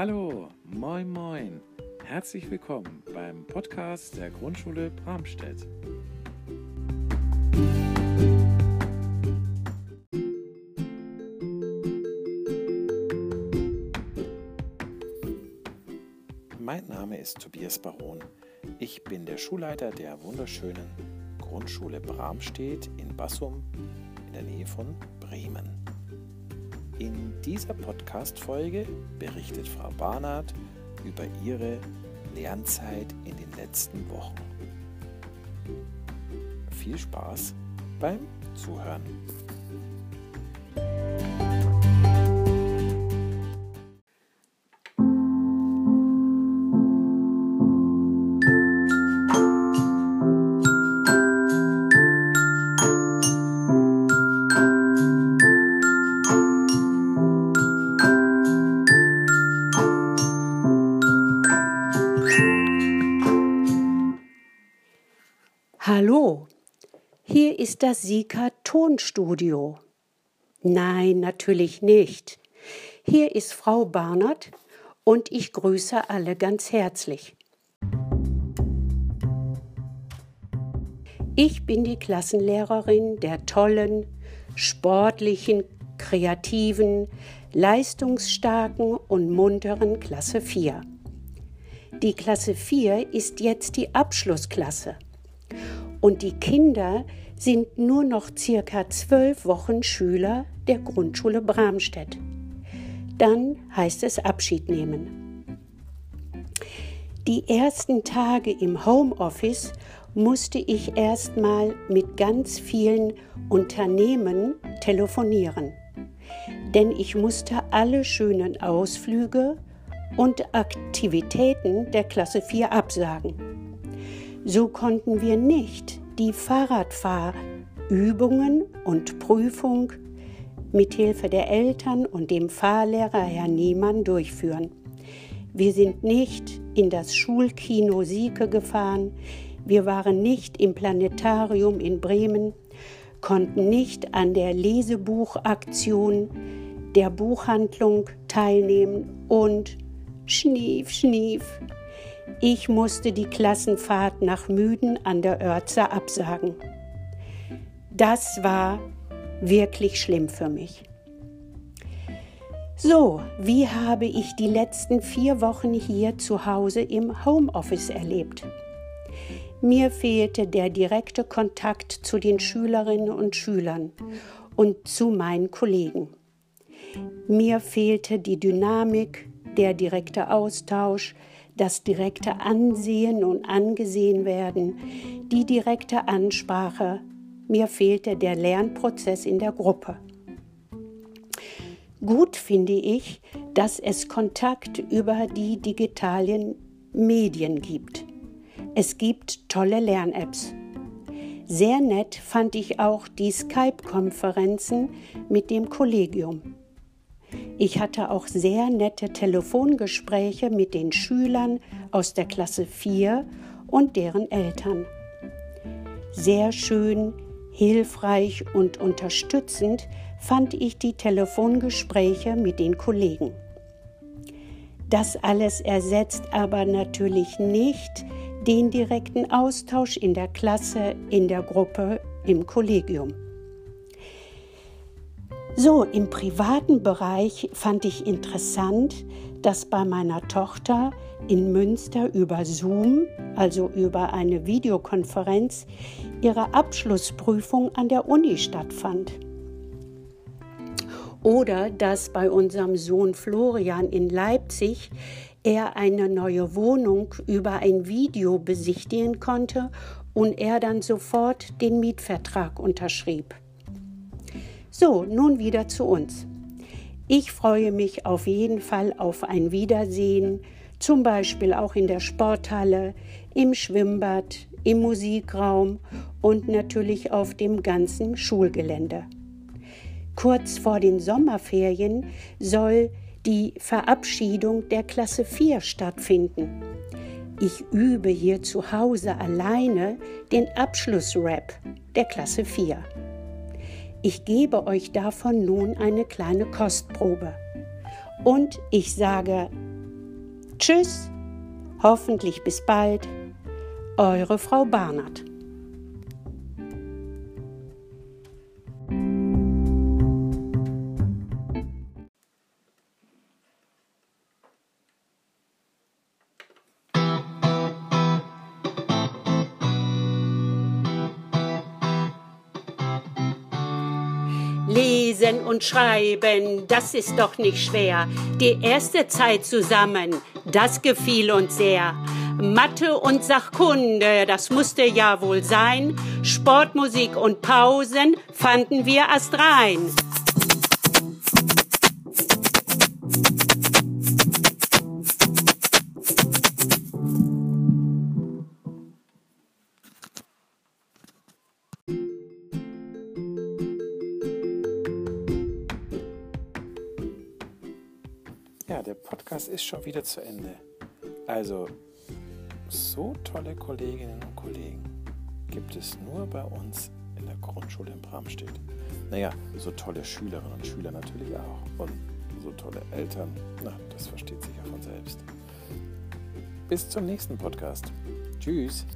Hallo, moin moin. Herzlich willkommen beim Podcast der Grundschule Bramstedt. Mein Name ist Tobias Baron. Ich bin der Schulleiter der wunderschönen Grundschule Bramstedt in Bassum in der Nähe von Bremen. In dieser Podcast-Folge berichtet Frau Barnard über ihre Lernzeit in den letzten Wochen. Viel Spaß beim Zuhören. Hier ist das Sika Tonstudio. Nein, natürlich nicht. Hier ist Frau Barnard und ich grüße alle ganz herzlich. Ich bin die Klassenlehrerin der tollen, sportlichen, kreativen, leistungsstarken und munteren Klasse 4. Die Klasse 4 ist jetzt die Abschlussklasse und die Kinder sind nur noch circa zwölf Wochen Schüler der Grundschule Bramstedt. Dann heißt es Abschied nehmen. Die ersten Tage im Homeoffice musste ich erstmal mit ganz vielen Unternehmen telefonieren, denn ich musste alle schönen Ausflüge und Aktivitäten der Klasse 4 absagen. So konnten wir nicht die Fahrradfahrübungen und Prüfung mit Hilfe der Eltern und dem Fahrlehrer Herr Niemann durchführen. Wir sind nicht in das Schulkino Sieke gefahren, wir waren nicht im Planetarium in Bremen, konnten nicht an der Lesebuchaktion der Buchhandlung teilnehmen und schnief, schnief, ich musste die Klassenfahrt nach Müden an der Örze absagen. Das war wirklich schlimm für mich. So, wie habe ich die letzten vier Wochen hier zu Hause im Homeoffice erlebt? Mir fehlte der direkte Kontakt zu den Schülerinnen und Schülern und zu meinen Kollegen. Mir fehlte die Dynamik, der direkte Austausch, das direkte Ansehen und angesehen werden, die direkte Ansprache. Mir fehlte der Lernprozess in der Gruppe. Gut finde ich, dass es Kontakt über die digitalen Medien gibt. Es gibt tolle Lern-Apps. Sehr nett fand ich auch die Skype-Konferenzen mit dem Kollegium. Ich hatte auch sehr nette Telefongespräche mit den Schülern aus der Klasse 4 und deren Eltern. Sehr schön, hilfreich und unterstützend fand ich die Telefongespräche mit den Kollegen. Das alles ersetzt aber natürlich nicht den direkten Austausch in der Klasse, in der Gruppe, im Kollegium. So, im privaten Bereich fand ich interessant, dass bei meiner Tochter in Münster über Zoom, also über eine Videokonferenz, ihre Abschlussprüfung an der Uni stattfand. Oder dass bei unserem Sohn Florian in Leipzig er eine neue Wohnung über ein Video besichtigen konnte und er dann sofort den Mietvertrag unterschrieb. So, nun wieder zu uns. Ich freue mich auf jeden Fall auf ein Wiedersehen, zum Beispiel auch in der Sporthalle, im Schwimmbad, im Musikraum und natürlich auf dem ganzen Schulgelände. Kurz vor den Sommerferien soll die Verabschiedung der Klasse 4 stattfinden. Ich übe hier zu Hause alleine den Abschlussrap der Klasse 4. Ich gebe euch davon nun eine kleine Kostprobe. Und ich sage Tschüss, hoffentlich bis bald, eure Frau Barnard. Lesen und Schreiben, das ist doch nicht schwer. Die erste Zeit zusammen, das gefiel uns sehr. Mathe und Sachkunde, das musste ja wohl sein. Sportmusik und Pausen fanden wir erst rein. Podcast ist schon wieder zu Ende. Also, so tolle Kolleginnen und Kollegen gibt es nur bei uns in der Grundschule in Bramstedt. Naja, so tolle Schülerinnen und Schüler natürlich auch. Und so tolle Eltern, na, das versteht sich ja von selbst. Bis zum nächsten Podcast. Tschüss.